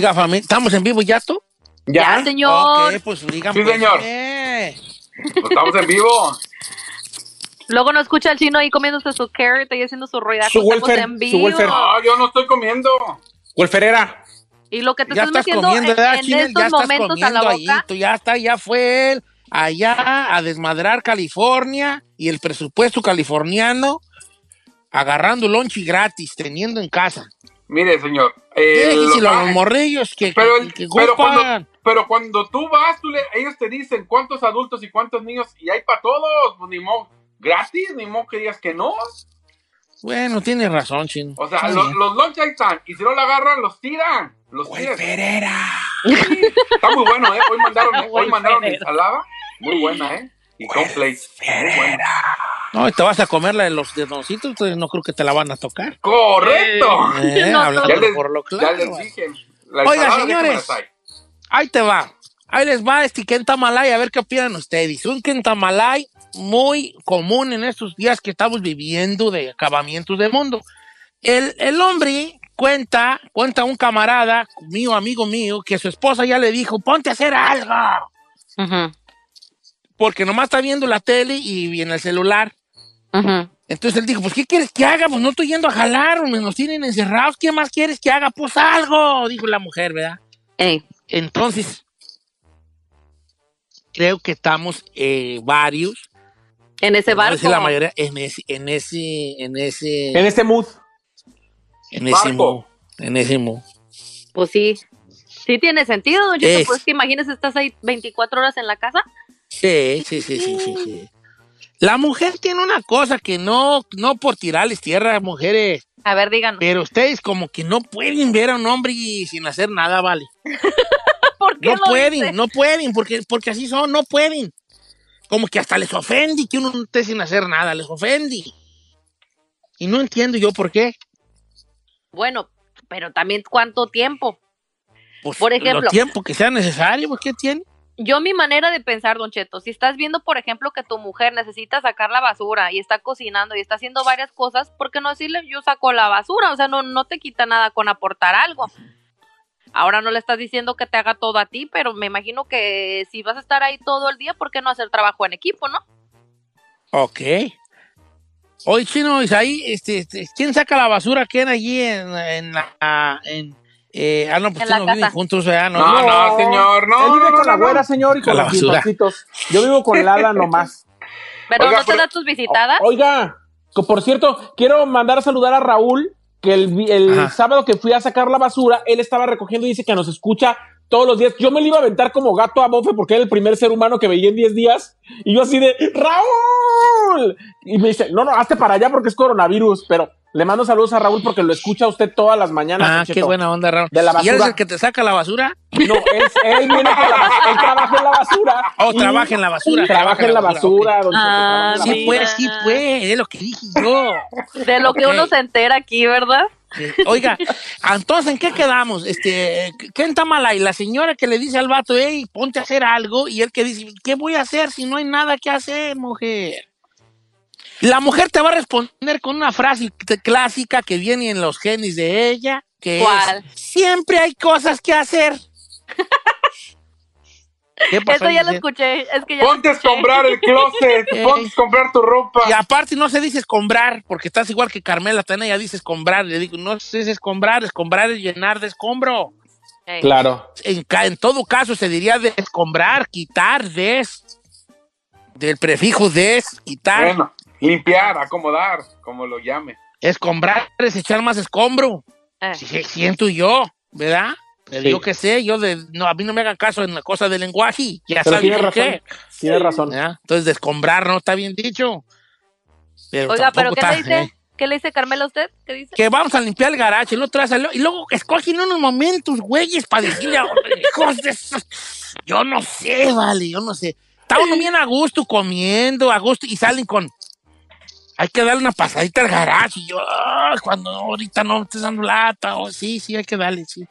Oiga, familia, ¿estamos en vivo ya tú? ¿Ya? señor. Ok, pues digan. Sí, pues, señor. eh. Pues estamos en vivo. Luego no escucha al chino ahí comiéndose su carrot y haciendo su ruidazo. Su Estamos welfare, en su vivo. welfare. No, yo no estoy comiendo. Wolferera, Y lo que te ya estás estás metiendo comiendo, en, ¿verdad, en China? estos Ya estás momentos a la comiendo ahí. boca. Tú ya está, ya fue él allá a desmadrar California y el presupuesto californiano agarrando lonchi gratis, teniendo en casa. Mire, señor. eh, Déjeselo lo- a los morrillos que, pero, que, que pero, cuando, pero cuando tú vas, tú le- ellos te dicen cuántos adultos y cuántos niños y hay para todos. Pues ni modo, gratis, ni modo que digas que no. Bueno, tienes razón, chino. O sea, los, los lunch ahí están. Y si no la agarran, los tiran. Los tiran. Está muy bueno, ¿eh? Hoy mandaron, hoy mandaron ensalada. Muy buena, ¿eh? Y. Muy buena. No, te vas a comer la de los dedoncitos, entonces no creo que te la van a tocar. ¡Correcto! Eh, No, hablando ya, les, por lo ya claro. les dije. La Oiga, señores. Ahí te va. Ahí les va este Kentamalay, a ver qué opinan ustedes. Un Kentamalay muy común en estos días que estamos viviendo de acabamientos del mundo. El, el hombre cuenta, cuenta un camarada mío, amigo mío, que su esposa ya le dijo, ponte a hacer algo. Ujú, Porque nomás está viendo la tele y en el celular. Entonces él dijo, pues, ¿qué quieres que haga? Pues no estoy yendo a jalar, me nos tienen encerrados. ¿Qué más quieres que haga? Pues algo, dijo la mujer, ¿verdad? Ey, Entonces, creo que estamos eh, varios, en ese no barco. decir la mayoría, en ese, en ese, en ese, En este mood. en ese mood, en ese mood. Pues sí. Sí tiene sentido, don Cheto. Es. Pues que imagínese, estás ahí 24 horas en la casa. Sí, sí, sí, sí, sí, sí. La mujer tiene una cosa que no, no por tirarles tierra, mujeres, A ver, díganos. pero ustedes como que no pueden ver a un hombre y sin hacer nada, ¿vale? ¿Por qué No lo pueden, dice? no pueden, porque, porque así son, no pueden. Como que hasta les ofende que uno no esté sin hacer nada, les ofende. Y no entiendo yo por qué. Bueno, pero también cuánto tiempo. Pues, Por ejemplo. Lo tiempo que sea necesario, pues, ¿qué tiene? Yo mi manera de pensar, Don Cheto, si estás viendo, por ejemplo, que tu mujer necesita sacar la basura y está cocinando y está haciendo varias cosas, ¿por qué no decirle yo saco la basura? O sea, no, no te quita nada con aportar algo. Ahora no le estás diciendo que te haga todo a ti, pero me imagino que si vas a estar ahí todo el día, ¿por qué no hacer trabajo en equipo, no? Ok. Oye, Chino, Isaí, este, este, ¿quién saca la basura? ¿Quién allí en, en la... En, eh, ah, no, pues ustedes no viven casa. juntos, ¿verdad? No, no, señor, no. Él vive no, con la no, güera, no. señor, y Con con la los pintoncitos. Yo vivo con Lala nomás. Pero Oiga, no te pero- da tus visitadas. Oiga, por cierto, quiero mandar a saludar a Raúl, que el, vi- el sábado que fui a sacar la basura, él estaba recogiendo y dice que nos escucha todos los días. Yo me lo iba a aventar como gato a bofe porque era el primer ser humano que veía en 10 días. Y yo así de, el. Y me dice, no, no, hazte para allá porque es coronavirus. Pero le mando saludos a Raúl porque lo escucha usted todas las mañanas. Ah, qué buena onda, Raúl. De la ¿Y eres basura. el que te saca la basura? No, él, él viene con la basura. Él trabaja en la basura. Oh, y- trabaja en la basura. Trabaja en la basura, Cheto, Ah, Sí, mira. pues, sí, pues, es lo que dije yo. De lo que uno se entera aquí, ¿verdad? Oiga, entonces, ¿en qué quedamos? Este, ¿qué está mal ahí? La señora que le dice al vato, hey, ponte a hacer algo, y él que dice, ¿qué voy a hacer si no hay nada que hacer, mujer? La mujer te va a responder con una frase clásica que viene en los genes de ella, que ¿Cuál? es, siempre hay cosas que hacer. ¿Qué pasó, Eso ya lo escuché. Es que ya Ponte a escombrar el closet, ponte a escombrar tu ropa. Y aparte no se dice escombrar, porque estás igual que Carmela, también ella dice escombrar. Le digo, no se dice escombrar, escombrar es llenar de escombro. Claro. En, todo caso se diría de escombrar, quitar, des. Del prefijo des, quitar. Bueno, limpiar, acomodar, como lo llame. Escombrar es echar más escombro. Eh. Siento yo, ¿verdad? Pero Sí. yo qué sé, yo de, no, a mí no me hagan caso en la cosa del lenguaje. Ya Pero tiene por razón. qué. Tiene razón. Entonces, de escombrar no está bien dicho. Pero Oiga, pero ¿qué le dice? ¿eh? ¿Qué le dice Carmela a usted? ¿Qué dice? que vamos a limpiar el garaje, el otro salió, y luego escogen unos momentos, güeyes, para decirle a hijos de esos- Yo no sé, vale, yo no sé. Está uno bien a gusto comiendo, a gusto, y salen con. Hay que darle una pasadita al garaje. Y yo, "Ah, cuando ahorita no me estés dando lata, o sí, sí, hay que darle, sí.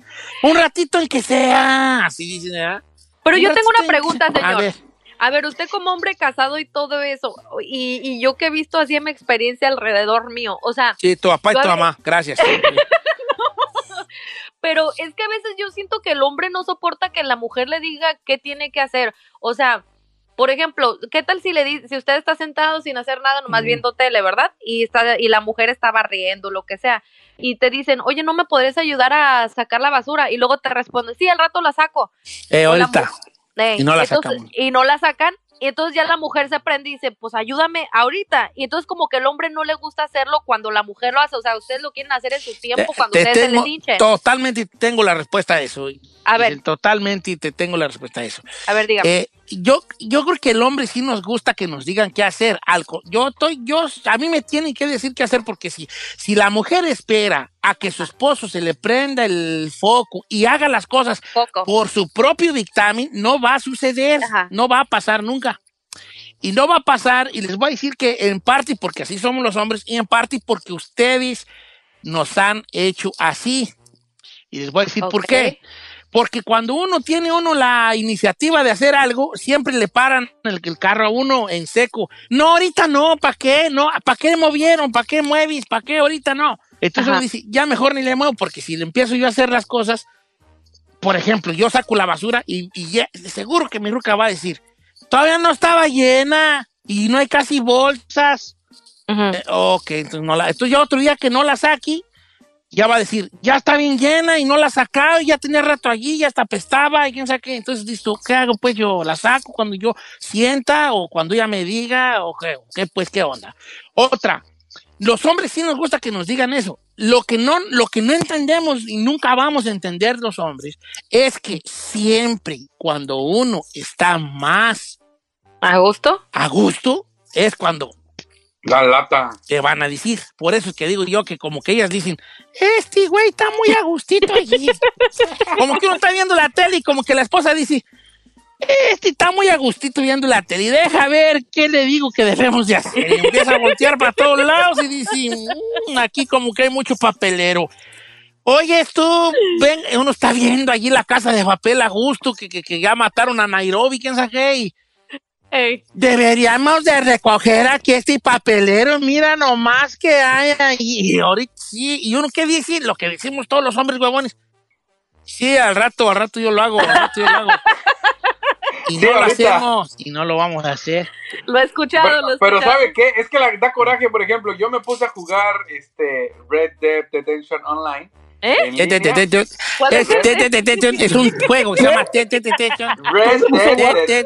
Un ratito en que sea, así dicen, ¿verdad? Pero Un yo tengo una pregunta, que- A señor. ver, A ver, usted como hombre casado y todo eso, y, y yo que he visto así en mi experiencia alrededor mío, o sea, sí, tu papá y tu mamá, gracias. pero es que a veces yo siento que el hombre no soporta que la mujer le diga qué tiene que hacer. O sea, por ejemplo, ¿qué tal si le di- si usted está sentado sin hacer nada, nomás viendo tele, ¿verdad? Y está y la mujer está barriendo, lo que sea, y te dicen, "Oye, ¿no me podrías ayudar a sacar la basura?" Y luego te responde, "Sí, al rato la saco." Eh, ahorita. Ey, Y no la entonces- sacamos. Y no la sacan. Y entonces ya la mujer se prende y dice, pues ayúdame ahorita. Y entonces como que el hombre no le gusta hacerlo cuando la mujer lo hace. O sea, ustedes lo quieren hacer en su tiempo cuando Te ustedes se tengo- les hinche. Totalmente tengo la respuesta a eso. A ver. Totalmente te tengo la respuesta a eso. A ver, dígame. Eh, yo, yo creo que el hombre sí nos gusta que nos digan qué hacer. Algo. Yo estoy, yo, a mí me tienen que decir qué hacer porque si, si la mujer espera a que su esposo se le prenda el foco y haga las cosas Poco. por su propio dictamen, no va a suceder, Ajá. no va a pasar nunca. Y no va a pasar, y les voy a decir que en parte porque así somos los hombres, y en parte porque ustedes nos han hecho así. Y les voy a decir por qué. Porque cuando uno tiene uno la iniciativa de hacer algo, siempre le paran el, el carro a uno en seco. No, ahorita no, ¿para qué? No, ¿para qué movieron? ¿Para qué mueves? ¿Para qué ahorita no? Entonces Ajá. uno dice, ya mejor ni le muevo, porque si le empiezo yo a hacer las cosas, por ejemplo, yo saco la basura y, y ya- seguro que mi ruca va a decir, todavía no estaba llena y no hay casi bolsas. Ujú. Eh, ok, entonces, no la, entonces ya otro día que no la saque, ya va a decir, ya está bien llena y no la he sacado, y ya tenía rato allí, ya hasta apestaba y quién sabe qué. Entonces dices ¿qué hago? Pues yo la saco cuando yo sienta o cuando ella me diga o qué, qué, pues qué onda. Otra, los hombres sí nos gusta que nos digan eso. Lo que no, lo que no entendemos y nunca vamos a entender los hombres es que siempre cuando uno está más ¿A gusto? a gusto es cuando La lata. te van a decir. Por eso es que digo yo que como que ellas dicen, este güey está muy a gustito allí. como que uno está viendo la tele y como que la esposa dice, este está muy a gustito viendo la tele y deja ver qué le digo que debemos de hacer. Y empieza a voltear para todos lados y dice, "Mm, aquí como que hay mucho papelero. Oye, tú, ven, uno está viendo allí la casa de papel a gusto, que, que, que ya mataron a Nairobi, quién sabe qué, y Deberíamos de recoger aquí este papelero, mira nomás que hay ahí. Y ahorita sí, y uno qué dice, lo que decimos todos los hombres huevones. Sí, al rato, al rato yo lo hago, al rato yo lo hago. Y Sí, no lo ahorita. hacemos, y no lo vamos a hacer. Lo he escuchado, Pero, lo he pero. ¿sabe qué? Es que la, da coraje, por ejemplo, yo me puse a jugar este Red Dead Redemption Online. ¿Eh? en Te- te- te- línea. te- te- ¿Cuál es un juego que se llama Red Dead,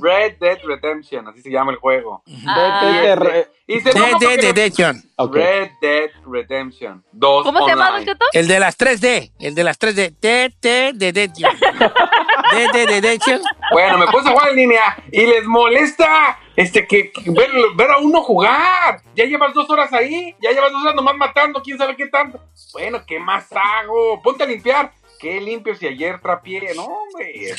Red Dead Redemption, así se llama el juego. Ah. Te- te- te- re- Y se te- llama te- porque te- lo- te- te- Ok. Red Dead Redemption 2 ¿Cómo se llama, Don? El de las 3D, el de las 3D. Te- te- de- de- te- de- de- de- de- te- Bueno, me puse a jugar en línea y les molesta este, que, que ver, ver a uno jugar. Ya llevas dos horas ahí, ya llevas dos horas nomás matando, quién sabe qué tanto. Bueno, ¿qué más hago? Ponte a limpiar. Qué limpio si ayer trapié, no, hombre.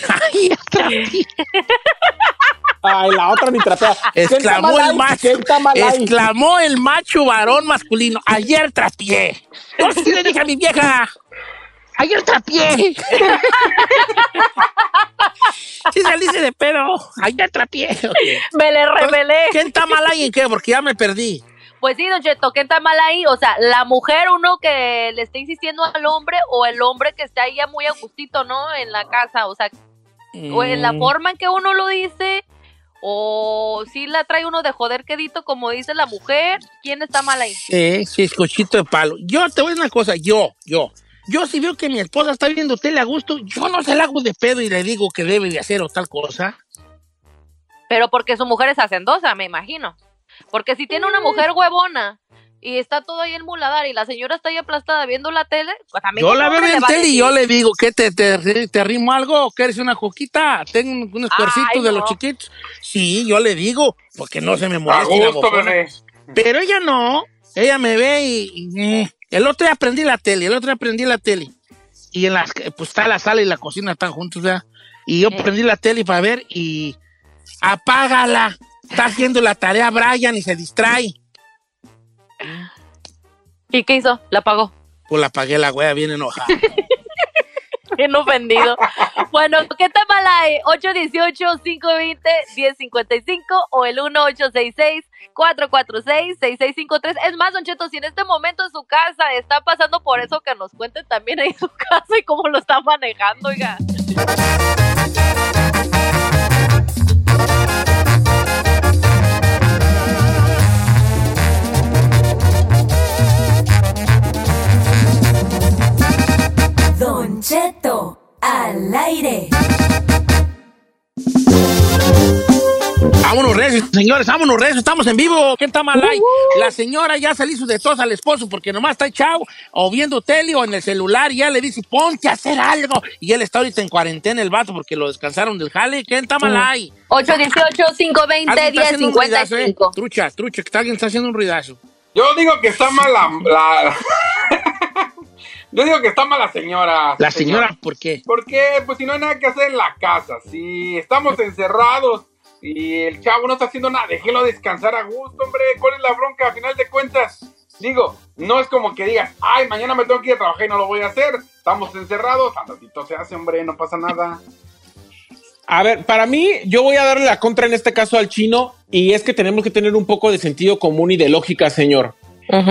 Ay, la otra ni trapea. Exclamó ¿Quién está mal el macho. Exclamó el macho varón masculino. Ayer trapié. Sí le dije a mi vieja. Ayer trapié. Sí saliste de pedo. Ayer trapié. Ok. Me le revelé. ¿Quién está mal ahí en qué? Porque ya me perdí. Pues sí, Don Cheto, ¿qué está mal ahí? O sea, la mujer, uno que le esté insistiendo al hombre o el hombre que está ahí ya muy a gustito, ¿no? En la casa, o sea, o en la Mm. forma en que uno lo dice, o si la trae uno de joder quedito, como dice la mujer, ¿quién está mal ahí? Sí, sí, es cochito de palo. Yo te voy a decir una cosa, yo, yo. Yo si veo que mi esposa está viendo tele a gusto, yo no se la hago de pedo y le digo que debe de hacer o tal cosa. Pero porque su mujer es hacendosa, me imagino. Porque si tiene una mujer huevona y está todo ahí en muladar y la señora está ahí aplastada viendo la tele, pues también Yo como la veo en a tele y yo le digo, ¿qué te, te, te arrimo algo? ¿Quieres una coquita? ¿Tengo unos cuercitos de los chiquitos? Sí, yo le digo, porque no se me A bebé. Pero ella no, ella me ve y, y, mm, el otro día aprendí la tele, el otro día aprendí la tele. Y en las, pues está la sala y la cocina están juntos, ¿verdad? Y yo prendí la tele para ver y apágala. Está haciendo la tarea Brian y se distrae. ¿Y qué hizo? La apagó. Pues la apagué la wea bien enojada. Bien ofendido. bueno, ¿qué mal hay? 818-520-1055 o el 1866-446-6653. Es más, Don Cheto, si en este momento en su casa está pasando por eso, que nos cuente también ahí su casa y cómo lo está manejando, oiga. Cheto, al aire. Vámonos, recio, señores, vámonos, recio, estamos en vivo. ¿Quién está mal ahí? La señora ya se le hizo de tos al esposo porque nomás está echado o viendo tele o en el celular y ya le dice, ponte a hacer algo. Y él está ahorita en cuarentena, el vato, porque lo descansaron del jale. ¿Quién está mal ahí? ¿eh? 818-520-1055. Trucha, trucha, que alguien está haciendo un ruidazo. Yo digo que está mal la... Yo digo que está mal la señora. La señor. señora, ¿por qué? ¿Por qué? Pues si no hay nada que hacer en la casa, si estamos encerrados y el chavo no está haciendo nada, déjelo descansar a gusto, hombre. ¿Cuál es la bronca? A final de cuentas, digo, no es como que digas, ay, mañana me tengo que ir a trabajar y no lo voy a hacer. Estamos encerrados, al ratito se hace, hombre, no pasa nada. A ver, para mí, yo voy a darle la contra en este caso al chino y es que tenemos que tener un poco de sentido común y de lógica, señor.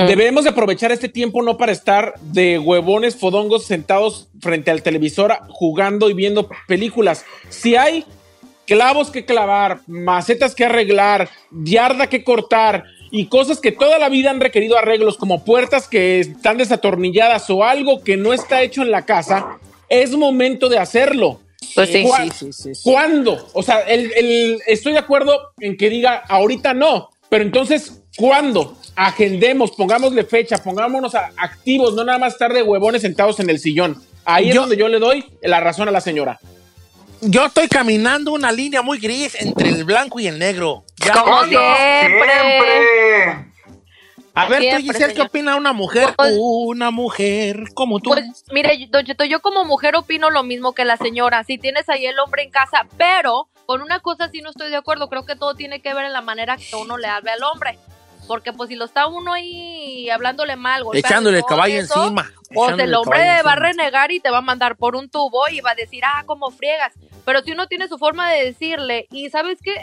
Debemos de aprovechar este tiempo no para estar de huevones fodongos sentados frente al televisor jugando y viendo películas. Si hay clavos que clavar, macetas que arreglar, yarda que cortar y cosas que toda la vida han requerido arreglos como puertas que están desatornilladas o algo que no está hecho en la casa, es momento de hacerlo. Pues sí. ¿Cuá- sí, sí, sí. ¿Cuándo? O sea, el- el- estoy de acuerdo en que diga ahorita no, pero entonces, ¿cuándo? Agendemos, pongámosle fecha, pongámonos a- activos, no nada más estar de huevones sentados en el sillón. Ahí es donde yo le doy la razón a la señora. Yo estoy caminando una línea muy gris entre el blanco y el negro. Ya- Como siempre. siempre. A ver, tú, Siempre, Giselle, ¿qué opina una mujer? Pues- una mujer como tú. Pues mire, Don Cheto, yo como mujer opino lo mismo que la señora. Si tienes ahí el hombre en casa, pero con una cosa sí no estoy de acuerdo. Creo que todo tiene que ver en la manera que uno le hable al hombre. Porque pues si lo está uno ahí hablándole mal, Echándole el caballo eso, encima. Pues el hombre va a renegar y te va a mandar por un tubo y va a decir, ah, cómo friegas. Pero si uno tiene su forma de decirle, y sabes qué,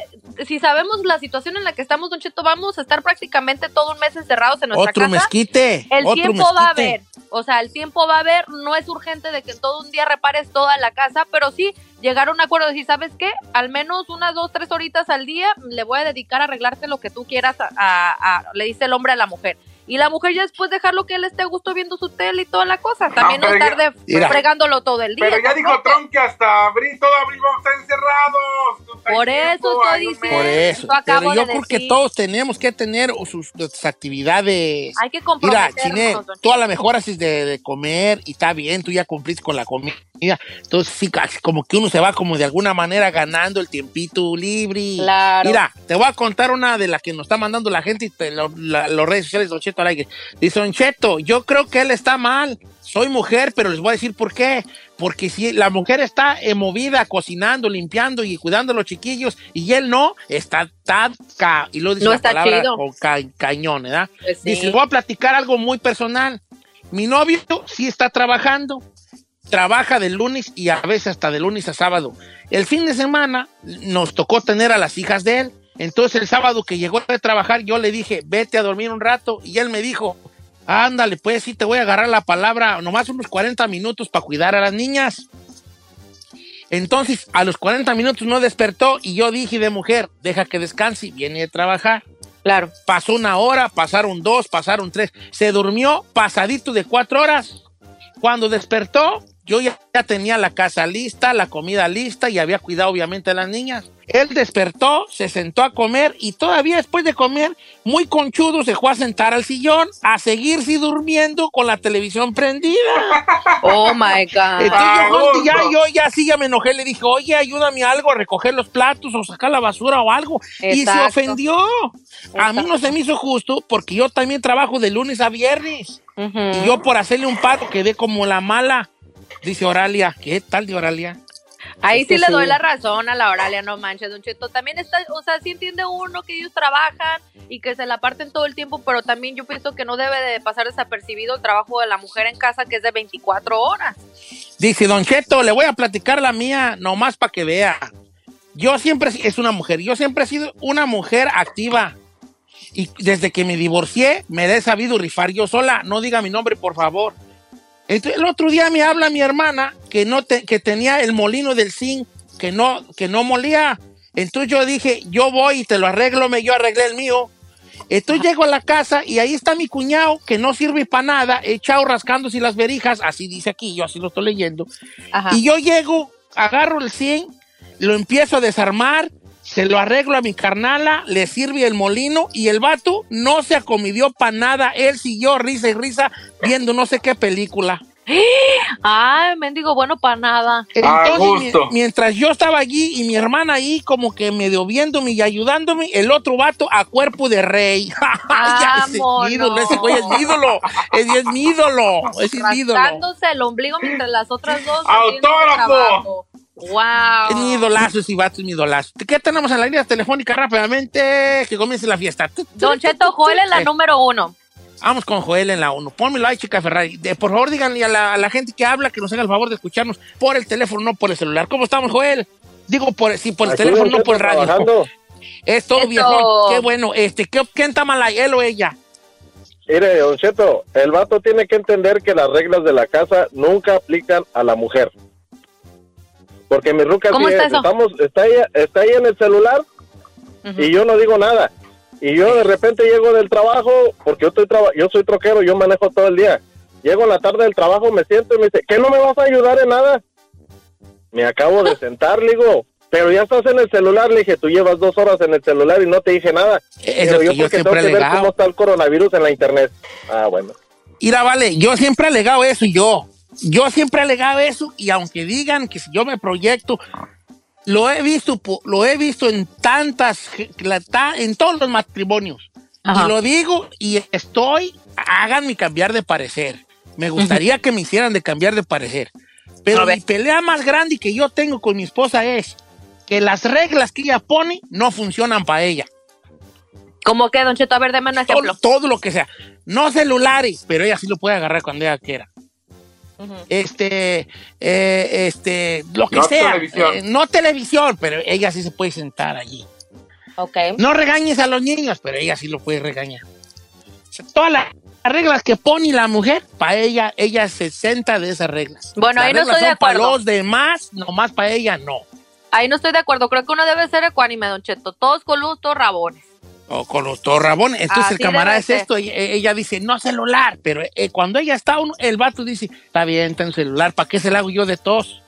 si sabemos la situación en la que estamos, Don Cheto, vamos a estar prácticamente todo un mes encerrados en nuestra Otro casa. mezquite. El otro tiempo va a haber, o sea, el tiempo va a haber, no es urgente de que todo un día repares toda la casa, pero sí llegar a un acuerdo de decir, ¿sabes qué? Al menos unas dos, tres horitas al día le voy a dedicar a arreglarte lo que tú quieras, a, a- a- le dice el hombre a la mujer. Y la mujer ya después dejarlo que él esté a gusto viendo su tele y toda la cosa. También no, pero estar ya- de fregándolo todo el día. Pero ya dijo. Trump que hasta abril, todo abril vamos a estar encerrados. No Por eso tiempo, estoy diciendo. Por eso. Pero yo de creo que decir. todos tenemos que tener sus, sus actividades. Hay que Mira. Chine, tú a lo mejor haces de, de comer y está bien, tú ya cumpliste con la comida. Entonces, sí, casi como que uno se va como de alguna manera ganando el tiempito libre. Claro. Mira, te voy a contar una de las que nos está mandando la gente y te lo- la- los redes sociales de Cheto al aire. Dice Don Cheto, yo creo que él está mal. Soy mujer, pero les voy a decir por qué. Porque si la mujer está eh, movida, cocinando, limpiando y cuidando a los chiquillos, y él no, está tan ca y lo dice No la está palabra chido. con ca- cañón, ¿verdad? Pues sí. Dice, voy a platicar algo muy personal. Mi novio sí está trabajando. Trabaja de lunes y a veces hasta de lunes a sábado. El fin de semana nos tocó tener a las hijas de él. Entonces el sábado que llegó de trabajar yo le dije, vete a dormir un rato. Y él me dijo, ándale, pues sí te voy a agarrar la palabra, nomás unos 40 minutos para cuidar a las niñas. Entonces a los 40 minutos no despertó y yo dije de mujer, deja que descanse viene a trabajar. Claro. Pasó una hora, pasaron dos, pasaron tres. Se durmió pasadito de cuatro horas. Cuando despertó, yo ya, ya tenía la casa lista, la comida lista y había cuidado obviamente a las niñas. Él despertó, se sentó a comer y todavía después de comer, muy conchudo, se fue a sentar al sillón a seguirse durmiendo con la televisión prendida. Oh my God. Entonces Ah, yo, Juan, ya, yo ya sí ya me enojé, le dije, oye, ayúdame algo a recoger los platos o sacar la basura o algo. Y se Exacto. ofendió. A mí no se me hizo justo porque yo también trabajo de lunes a viernes. Y yo por hacerle un paro quedé como la mala. Dice Oralia, ¿qué tal de Oralia? Ahí sí le doy sí. la razón a la Oralia, no manches, Don Cheto. También está, o sea, sí entiende uno que ellos trabajan y que se la parten todo el tiempo, pero también yo pienso que no debe de pasar desapercibido el trabajo de la mujer en casa, que es de 24 horas. Dice Don Cheto, le voy a platicar la mía nomás para que vea. Yo siempre, es una mujer, yo siempre he sido una mujer activa. Y desde que me divorcié, me he sabido rifar yo sola. No diga mi nombre, por favor. Entonces, el otro día me habla mi hermana que, no te- que tenía el molino del zinc, que no, que no molía. Entonces yo dije, yo voy y te lo arreglo, me yo arreglé el mío. Entonces llego a la casa y ahí está mi cuñado, que no sirve para nada, echado rascándose las verijas, así dice aquí, yo así lo estoy leyendo. Ajá. Y yo llego, agarro el 100, lo empiezo a desarmar, se lo arreglo a mi carnala, le sirve el molino y el vato no se acomidió para nada. Él siguió risa y risa viendo no sé qué película. Ay, mendigo, bueno para nada. Entonces, gusto. mi- mientras yo estaba allí y mi hermana ahí como que medio viéndome y ayudándome, el otro vato a cuerpo de rey. Ya, ese es mi ídolo, ese güey es mi ídolo. Ese es mi ídolo. Ese es mi ídolo. El ombligo mientras las otras dos ¡Autógrafo! Wow. Es mi idolazo, ese vato es mi idolazo. ¿Qué tenemos en la línea telefónica rápidamente? Que comience la fiesta. Don Cheto, Joel es la Eh, número uno. Vamos con Joel en la 1. Pónmelo ahí, chica Ferrari. De- por favor, díganle a la, a la gente que habla que nos haga el favor de escucharnos por el teléfono, no por el celular. ¿Cómo estamos, Joel? Digo, por, sí, por el Aquí, teléfono, no por el radio. trabajando. Es todo, viejo. Qué bueno. Este, ¿qué, ¿Quién está mal ahí, él o ella? Mire, Don Cheto, el vato tiene que entender que las reglas de la casa nunca aplican a la mujer. Porque mi ruca ¿Cómo sí está eso? estamos, está, ahí, está ahí en el celular y yo no digo nada. Y yo de repente llego del trabajo, porque yo, estoy traba- yo soy troquero, yo manejo todo el día. Llego en la tarde del trabajo, me siento y me dice, ¿qué no me vas a ayudar en nada? Me acabo de sentar, le digo, pero ya estás en el celular, le dije, tú llevas dos horas en el celular y no te dije nada. Es Pero lo yo que yo porque siempre tengo que ver cómo está el coronavirus en la internet. Ah, bueno. Mira, vale, yo siempre he alegado eso y yo. Yo siempre he alegado eso y aunque digan que si yo me proyecto, lo he visto, lo he visto en tantas, la- ta- en todos los matrimonios. Ajá. Y lo digo y estoy, háganme cambiar de parecer. Me gustaría que me hicieran de cambiar de parecer. Pero A ver. mi pelea más grande que yo tengo con mi esposa es que las reglas que ella pone no funcionan para ella. ¿Cómo que, Don Cheto? A ver, deme un ejemplo. Todo, todo lo que sea. No celulares, pero ella sí lo puede agarrar cuando ella quiera. Este, eh, este, lo que No sea. televisión. Eh, no televisión, pero ella sí se puede sentar allí. Ok. No regañes a los niños, pero ella sí lo puede regañar. O sea, todas las reglas que pone la mujer, para ella, ella se senta de esas reglas. Bueno, Las ahí no estoy de son Para acuerdo. los demás, nomás para ella no. Ahí no estoy de acuerdo. Creo que uno debe ser ecuánime, Don Cheto. Todos coludos, todos rabones. O con los torrabones. Entonces Así el camarada es esto. e- ella dice, no celular. Pero eh, cuando ella está, uno- el vato dice, está bien, está en celular. ¿Para qué se la hago yo de tos?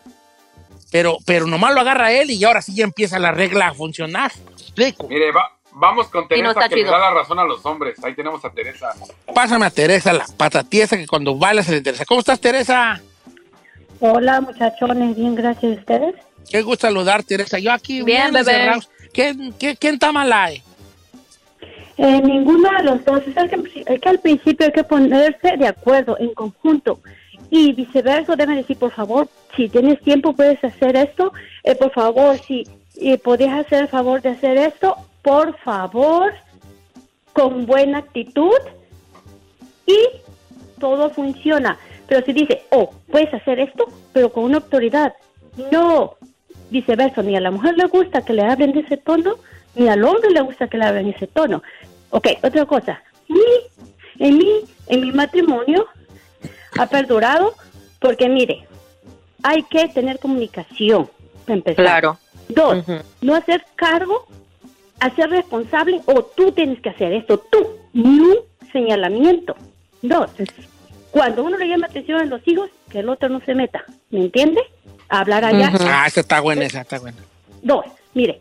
Pero, pero nomás lo agarra él y ahora sí ya empieza la regla a funcionar. Explico. Mire, va- vamos con no Teresa está que le da la razón a los hombres. Ahí tenemos a Teresa. Pásame a Teresa, la patatiesa que cuando baila se le interesa. ¿Cómo estás, Teresa? Hola muchachones, bien, gracias a ustedes. Qué gusto saludar, Teresa. Yo aquí Bien, bebé. encerrados. ¿Quién, quién, quién está mal ahí? Eh, ninguno de los dos, es que, al principio hay que ponerse de acuerdo en conjunto. Y viceversa deben decir, por favor, si tienes tiempo puedes hacer esto, eh, por favor, si eh, podías hacer el favor de hacer esto, por favor, con buena actitud. Y todo funciona. Pero si dice, oh, puedes hacer esto, pero con una autoridad, no, viceversa, ni a la mujer le gusta que le hablen de ese tono, ni al hombre le gusta que le hablen de ese tono. Ok, otra cosa, mi, en mi, en mi matrimonio ha perdurado porque mire, hay que tener comunicación, para empezar. Claro. Dos, no hacer cargo, hacer responsable o tú tienes que hacer esto, tú, ni un señalamiento. Dos, cuando uno le llama atención a los hijos, que el otro no se meta, ¿me entiende? Hablar allá. Ah, esa está buena, esa está buena. Dos, mire,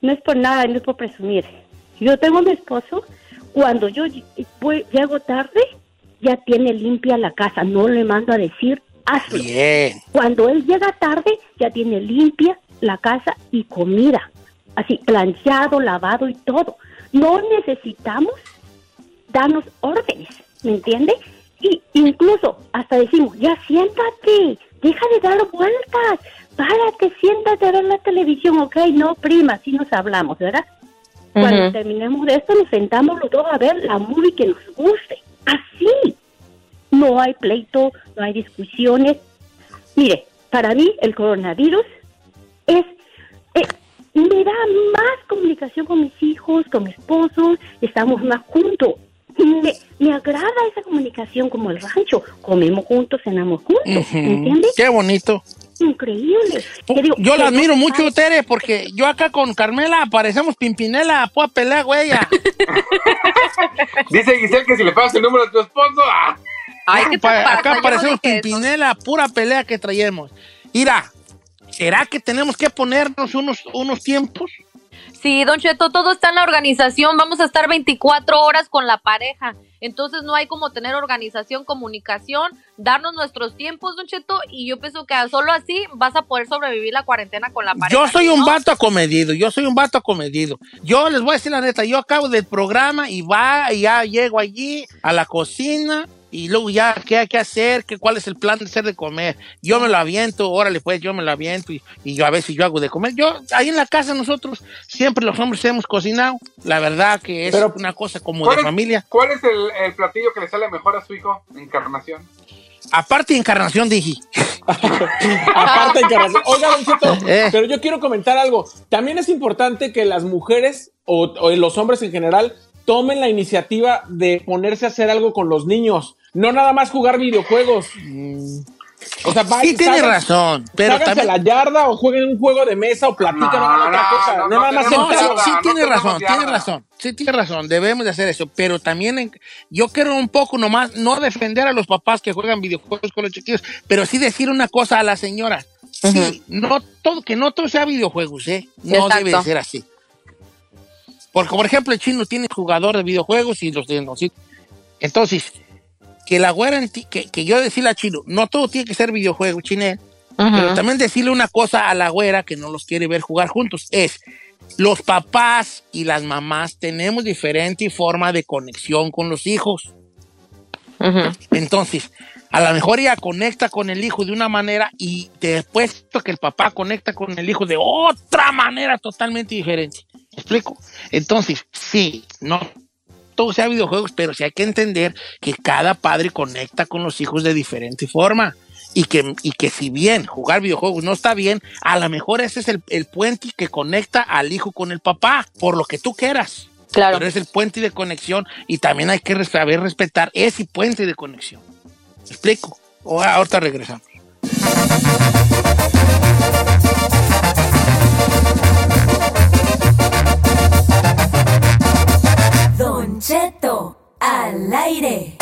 no es por nada, no es por presumir. Yo tengo a mi esposo, cuando yo voy- llego tarde, ya tiene limpia la casa, no le mando a decir, hazlo. Bien. Cuando él llega tarde, ya tiene limpia la casa y comida. Así, planchado, lavado y todo. No necesitamos darnos órdenes, ¿me entiende? Y incluso hasta decimos, ya siéntate, deja de dar vueltas, párate, siéntate a ver la televisión, ok, no, prima, así nos hablamos, ¿verdad? Cuando terminemos de esto, nos sentamos los dos a ver la movie que nos guste. Así. No hay pleito, no hay discusiones. Mire, para mí el coronavirus es, eh, me da más comunicación con mis hijos, con mi esposo, estamos más juntos. Me, me agrada esa comunicación como el rancho, comemos juntos, cenamos juntos, Ujú. ¿me entiendes? Qué bonito. Increíble. Digo, Yo que la no admiro mucho, Tere, porque yo acá con Carmela parecemos Pimpinela, pura pelea, güey. Dice Giselle que si le pasas el número a tu esposo, ah, Ay, acá Yo no parecemos eso. Pimpinela, pura pelea que traemos. Mira, ¿será que tenemos que ponernos unos, unos tiempos? Sí, Don Cheto, todo está en la organización. Vamos a estar 24 horas con la pareja. Entonces no hay como tener organización, comunicación, darnos nuestros tiempos, Don Cheto. Y yo pienso que solo así vas a poder sobrevivir la cuarentena con la pareja. Yo soy un vato acomedido, yo soy un vato acomedido. Yo les voy a decir la neta, yo acabo del programa y va, y ya llego allí a la cocina y luego ya, ¿qué hay que hacer? ¿Qué, ¿Cuál es el plan de hacer de comer? Yo me lo aviento, órale pues, yo me lo aviento y, y yo a veces yo hago de comer. Yo, ahí en la casa nosotros, siempre los hombres hemos cocinado. La verdad que es Pero- una cosa como ¿Cuál de es- familia. ¿cuál es el, el platillo que le sale mejor a su hijo? Encarnación. Aparte de encarnación, dije. Aparte de que Oiga, Don Cheto, Eh. pero yo quiero comentar algo. También es importante que las mujeres o, o los hombres en general tomen la iniciativa de ponerse a hacer algo con los niños. No nada más jugar videojuegos. O sea, Sí, vayan, tiene razón, pero también... a la yarda o jueguen un juego de mesa o platican No, otra no, cosa. no, No, no nada más No, sí, sí, tiene razón, tiene yarda. razón. Sí, tiene razón, debemos de hacer eso. Pero también en- yo quiero un poco nomás, no defender a los papás que juegan videojuegos con los chiquillos, pero sí decir una cosa a la señora. Sí, no todo, que no todo sea videojuegos, ¿eh? No Exacto. debe de ser así. Porque, por ejemplo, el chino tiene jugador de videojuegos y los de Entonces, que la güera, que, que yo decirle a chino, no todo tiene que ser videojuegos, chiné. Pero también decirle una cosa a la güera que no los quiere ver jugar juntos es, los papás y las mamás tenemos diferente forma de conexión con los hijos. Entonces, a lo mejor ella conecta con el hijo de una manera y después que el papá conecta con el hijo de otra manera totalmente diferente. ¿Me explico? Entonces, sí, no todo sea videojuegos, pero sí hay que entender que cada padre conecta con los hijos de diferente forma. Y que, y que si bien jugar videojuegos no está bien, a lo mejor ese es el, el puente que conecta al hijo con el papá, por lo que tú quieras. Claro. Pero es el puente de conexión y también hay que saber respetar ese puente de conexión. ¿Me explico? O- ahorita regresamos. Al aire.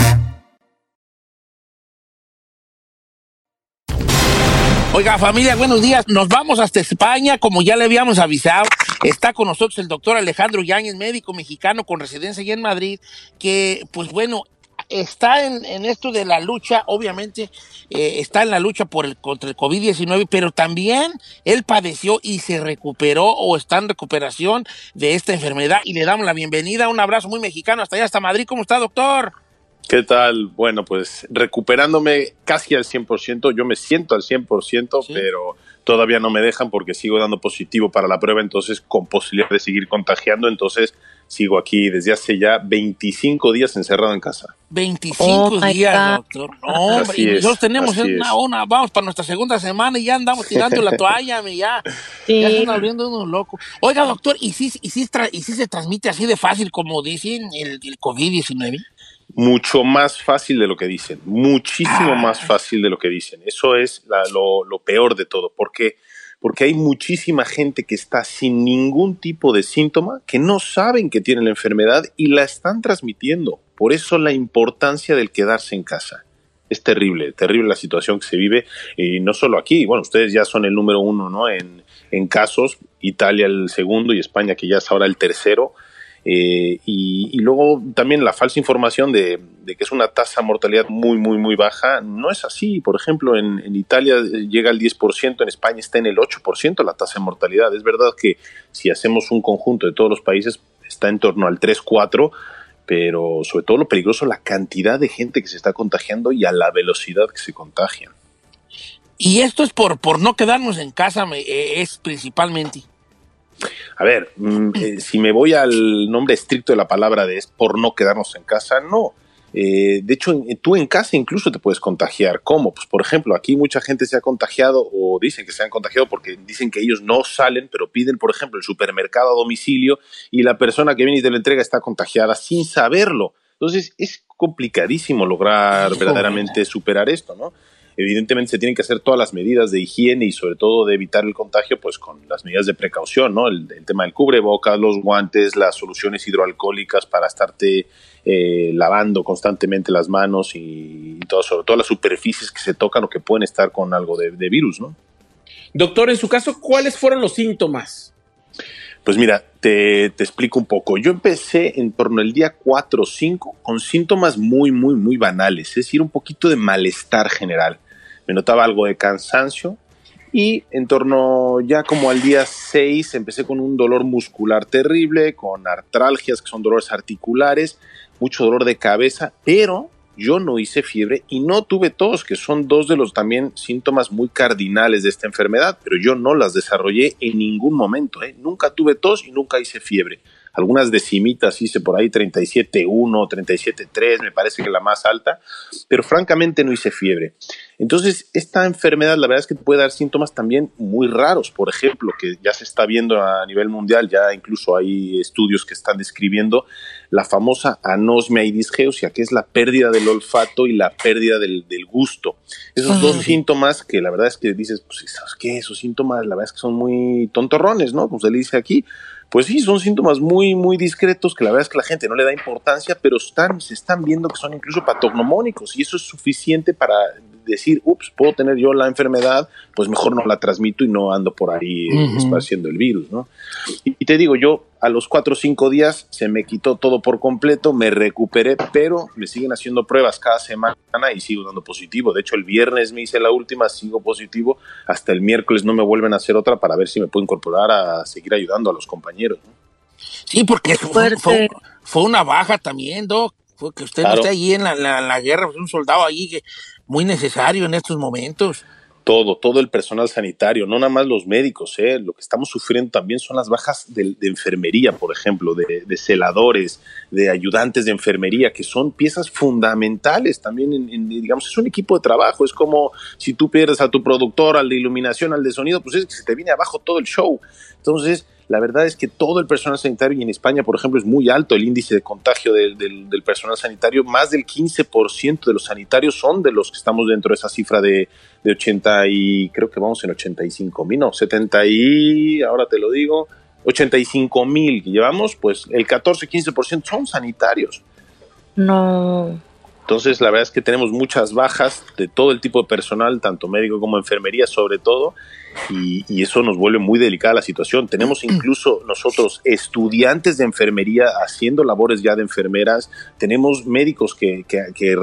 Oiga, familia, buenos días. Nos vamos hasta España, como ya le habíamos avisado. Está con nosotros el doctor Alejandro Yáñez, médico mexicano con residencia allá en Madrid, que, pues bueno, está en, en esto de la lucha, obviamente, eh, está en la lucha por el, contra el COVID-19, pero también él padeció y se recuperó o está en recuperación de esta enfermedad. Y le damos la bienvenida, un abrazo muy mexicano hasta allá, hasta Madrid. ¿Cómo está, doctor? ¿Qué tal? Bueno, pues recuperándome casi al 100%, yo me siento al 100%, pero todavía no me dejan porque sigo dando positivo para la prueba, entonces con posibilidad de seguir contagiando, entonces sigo aquí desde hace ya 25 días encerrado en casa. 25 Oh, my días, doctor. No, hombre, Así y es, nosotros tenemos una, una, vamos para nuestra segunda semana y ya andamos tirando la toalla, me, ya, ya están abriendo unos locos. Oiga, doctor, ¿y si, y, si tra- ¿y si se transmite así de fácil como dicen el, el COVID-19? Mucho más fácil de lo que dicen, muchísimo Ah. más fácil de lo que dicen. Eso es la- lo, lo peor de todo. ¿Por qué? Porque hay muchísima gente que está sin ningún tipo de síntoma, que no saben que tienen la enfermedad y la están transmitiendo. Por eso la importancia del quedarse en casa. Es terrible, terrible la situación que se vive, y no solo aquí, bueno, ustedes ya son el número uno ¿no? en, en casos, Italia el segundo y España que ya es ahora el tercero. Eh, y, luego también la falsa información de, que es una tasa de mortalidad muy, muy, muy baja, no es así. Por ejemplo, en, Italia eh, llega al 10%, en España está en el 8% la tasa de mortalidad. Es verdad que si hacemos un conjunto de todos los países está en torno al 3-4%, pero sobre todo lo peligroso, la cantidad de gente que se está contagiando y a la velocidad que se contagian. Y esto es por, por no quedarnos en casa, eh, es principalmente. A ver, mm, eh, si me voy al nombre estricto de la palabra de es por no quedarnos en casa, no. Eh, de hecho, en- tú en casa incluso te puedes contagiar. ¿Cómo? Pues por ejemplo, aquí mucha gente se ha contagiado o dicen que se han contagiado porque dicen que ellos no salen, pero piden, por ejemplo, el supermercado a domicilio y la persona que viene y te lo entrega está contagiada sin saberlo. Entonces es complicadísimo lograr verdaderamente superar esto, ¿no? Evidentemente se tienen que hacer todas las medidas de higiene y sobre todo de evitar el contagio, pues con las medidas de precaución, ¿no? El, el tema del cubrebocas, los guantes, las soluciones hidroalcohólicas para estarte eh, lavando constantemente las manos y, todo, sobre todo las superficies que se tocan o que pueden estar con algo de, de virus, ¿no? Doctor, en su caso, ¿cuáles fueron los síntomas? Pues mira, te, te explico un poco. Yo empecé en torno al día 4 o 5 con síntomas muy, muy, muy banales, es decir, un poquito de malestar general. Me notaba algo de cansancio y en torno ya como al día 6 empecé con un dolor muscular terrible, con artralgias, que son dolores articulares, mucho dolor de cabeza, pero yo no hice fiebre y no tuve tos, que son dos de los también síntomas muy cardinales de esta enfermedad, pero yo no las desarrollé en ningún momento. ¿eh? Nunca tuve tos y nunca hice fiebre. Algunas decimitas hice por ahí 37.1, 37.3, me parece que la más alta, pero francamente no hice fiebre. Entonces, esta enfermedad la verdad es que puede dar síntomas también muy raros, por ejemplo, que ya se está viendo a nivel mundial, ya incluso hay estudios que están describiendo la famosa anosmia y disgeusia, que es la pérdida del olfato y la pérdida del, del gusto. Esos dos síntomas que la verdad es que dices, pues, ¿sabes qué? Esos síntomas la verdad es que son muy tontorrones, ¿no? Como se le dice aquí. Pues sí, son síntomas muy, muy discretos que la verdad es que la gente no le da importancia, pero están, se están viendo que son incluso patognomónicos y eso es suficiente para decir, ups, puedo tener yo la enfermedad, pues mejor no la transmito y no ando por ahí Ujú. esparciendo el virus, ¿no? Y, y te digo, yo a los cuatro o cinco días se me quitó todo por completo, me recuperé, pero me siguen haciendo pruebas cada semana y sigo dando positivo. De hecho, el viernes me hice la última, sigo positivo, hasta el miércoles no me vuelven a hacer otra para ver si me puedo incorporar a seguir ayudando a los compañeros. ¿no? Sí, porque fue, fue- fue una baja también, Doc. Fue que usted Claro. no esté allí en la, la- la guerra, pues un soldado allí que muy necesario en estos momentos. todo, todo el personal sanitario, no nada más los médicos, ¿eh? lo que estamos sufriendo también son las bajas de, enfermería, por ejemplo, de, celadores, de ayudantes de enfermería, que son piezas fundamentales también, en, en, digamos, es un equipo de trabajo, es como si tú pierdes a tu productor, al de iluminación, al de sonido, pues es que se te viene abajo todo el show. Entonces, la verdad es que todo el personal sanitario, y en España, por ejemplo, es muy alto el índice de contagio del, del- personal sanitario. Más del 15% de los sanitarios son de los que estamos dentro de esa cifra de, de 80 y creo que vamos en 85 mil, no, 70 y, ahora te lo digo, 85 mil que llevamos, pues el 14-15% son sanitarios. No. Entonces, la verdad es que tenemos muchas bajas de todo el tipo de personal, tanto médico como enfermería, sobre todo, y, y eso nos vuelve muy delicada la situación. Tenemos incluso nosotros estudiantes de enfermería haciendo labores ya de enfermeras, tenemos médicos que, que, que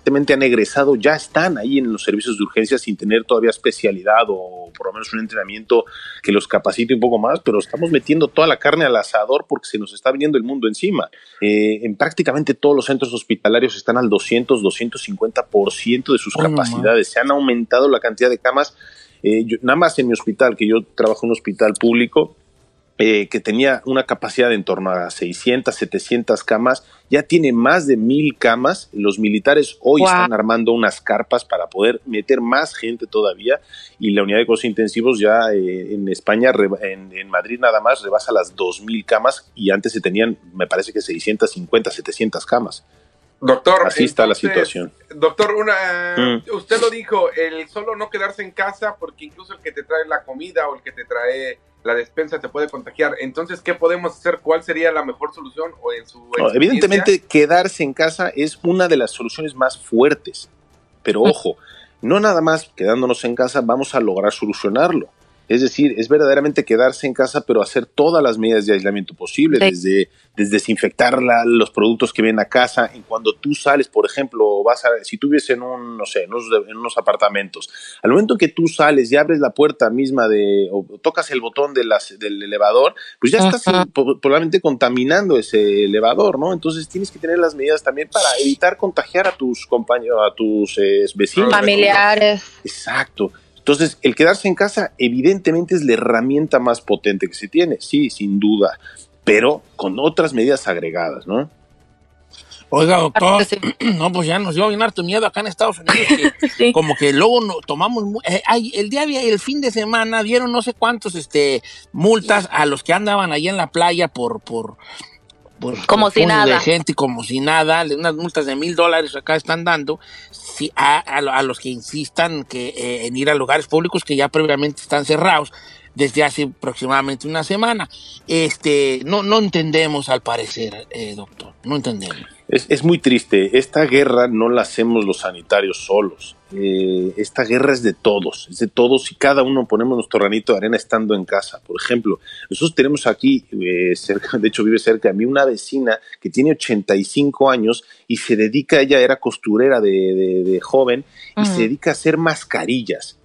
recientemente han egresado ya están ahí en los servicios de urgencia sin tener todavía especialidad o por lo menos un entrenamiento que los capacite un poco más, pero estamos metiendo toda la carne al asador porque se nos está viniendo el mundo encima. Eh, en prácticamente todos los centros hospitalarios están al 200, 250% de sus Oh, capacidades. Se han aumentado la cantidad de camas. Eh, yo- nada más en mi hospital, que yo trabajo en un hospital público, eh, que tenía una capacidad de en torno a 600, 700 camas, ya tiene más de mil camas. Los militares hoy Wow. están armando unas carpas para poder meter más gente todavía y la unidad de cuidados intensivos ya eh, en España, en, en Madrid nada más, rebasa las 2.000 camas y antes se tenían, me parece que 650, 700 camas. Doctor, Así está la situación. Doctor, una, Mm. usted lo dijo, el solo no quedarse en casa porque incluso el que te trae la comida o el que te trae la despensa te puede contagiar. Entonces, ¿qué podemos hacer? ¿Cuál sería la mejor solución o en su No, evidentemente, quedarse en casa es una de las soluciones más fuertes. Pero ojo, no nada más quedándonos en casa vamos a lograr solucionarlo. Es decir, es verdaderamente quedarse en casa, pero hacer todas las medidas de aislamiento posibles, Sí. desde, desde desinfectar la- los productos que vienen a casa. Y cuando tú sales, por ejemplo, vas a, si tú vives en un, no sé, en unos, en unos apartamentos, al momento que tú sales y abres la puerta misma de, o tocas el botón de las, del elevador, pues ya estás Ajá. eh, probablemente contaminando ese elevador, ¿no? Entonces tienes que tener las medidas también para evitar contagiar a tus compañeros, a tus eh, vecinos. Familiares. Exacto. Entonces, el quedarse en casa evidentemente es la herramienta más potente que se tiene, sí, sin duda, pero con otras medidas agregadas, ¿no? Oiga, doctor, Sí. no, pues ya nos dio bien harto miedo acá en Estados Unidos, que Sí. como que luego no, tomamos, eh, ay, el día, de- el fin de semana dieron no sé cuántos, este, multas a los que andaban ahí en la playa por, por, por Como si puños de nada. gente, como si nada, unas multas de mil dólares acá están dando, si a, a lo- a los que insistan que, eh, en ir a lugares públicos que ya previamente están cerrados desde hace aproximadamente una semana. Este, no, no entendemos al parecer, eh, doctor, no entendemos. Es, es muy triste. Esta guerra no la hacemos los sanitarios solos. Eh, esta guerra es de todos, es de todos y cada uno ponemos nuestro granito de arena estando en casa. Por ejemplo, nosotros tenemos aquí, eh, cerca, de hecho vive cerca de mí, una vecina que tiene 85 años y se dedica, ella era costurera de, de- de joven y se dedica a hacer mascarillas.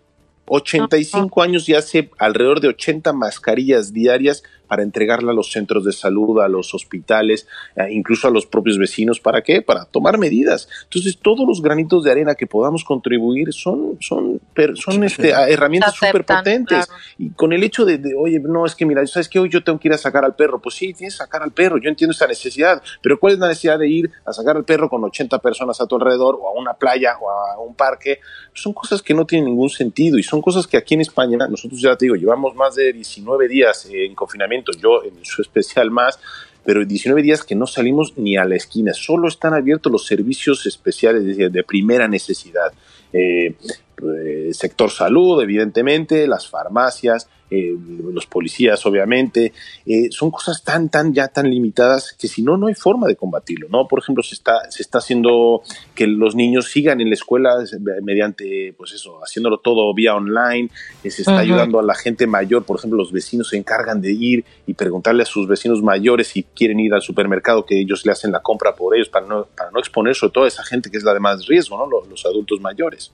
85 años y hace alrededor de 80 mascarillas diarias para entregarla a los centros de salud, a los hospitales, eh, incluso a los propios vecinos. ¿Para qué? Para tomar medidas. Entonces, todos los granitos de arena que podamos contribuir son, son, son este, herramientas súper potentes. claro. Y con el hecho de, de, oye, no, es que mira, ¿sabes qué? Hoy yo tengo que ir a sacar al perro. Pues sí, tienes que sacar al perro. Yo entiendo esa necesidad. Pero ¿cuál es la necesidad de ir a sacar al perro con 80 personas a tu alrededor o a una playa o a un parque? Son cosas que no tienen ningún sentido y son cosas que aquí en España, nosotros ya te digo, llevamos más de 19 días en confinamiento, yo en su especial más, pero 19 días que no salimos ni a la esquina, solo están abiertos los servicios especiales de, de primera necesidad. Eh, eh, sector salud, evidentemente, las farmacias, eh, los policías, obviamente, eh, son cosas tan, tan, ya tan limitadas que si no, no hay forma de combatirlo, ¿no? Por ejemplo, se está, se está haciendo que los niños sigan en la escuela mediante, pues eso, haciéndolo todo vía online, eh, se está ayudando a la gente mayor, por ejemplo, los vecinos se encargan de ir y preguntarle a sus vecinos mayores si quieren ir al supermercado, que ellos le hacen la compra por ellos para no, para no exponer sobre todo a esa gente que es la de más riesgo, ¿no? Los, los adultos mayores.